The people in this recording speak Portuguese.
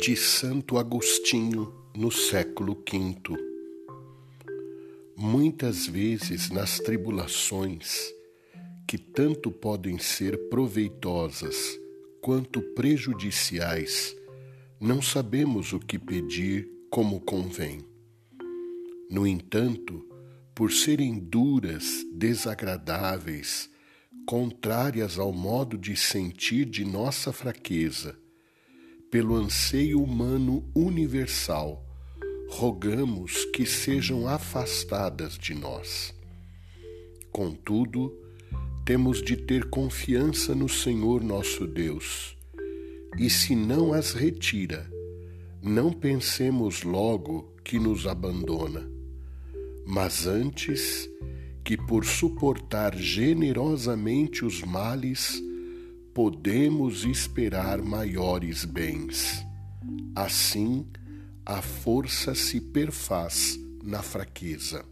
de Santo Agostinho no século V. Muitas vezes nas tribulações, que tanto podem ser proveitosas quanto prejudiciais, não sabemos o que pedir como convém. No entanto, por serem duras, desagradáveis, contrárias ao modo de sentir de nossa fraqueza, pelo anseio humano universal, rogamos que sejam afastadas de nós. Contudo, temos de ter confiança no Senhor nosso Deus, e se não as retira, não pensemos logo que nos abandona, mas antes que por suportar generosamente os males, podemos esperar maiores bens. Assim, a força se perfaz na fraqueza.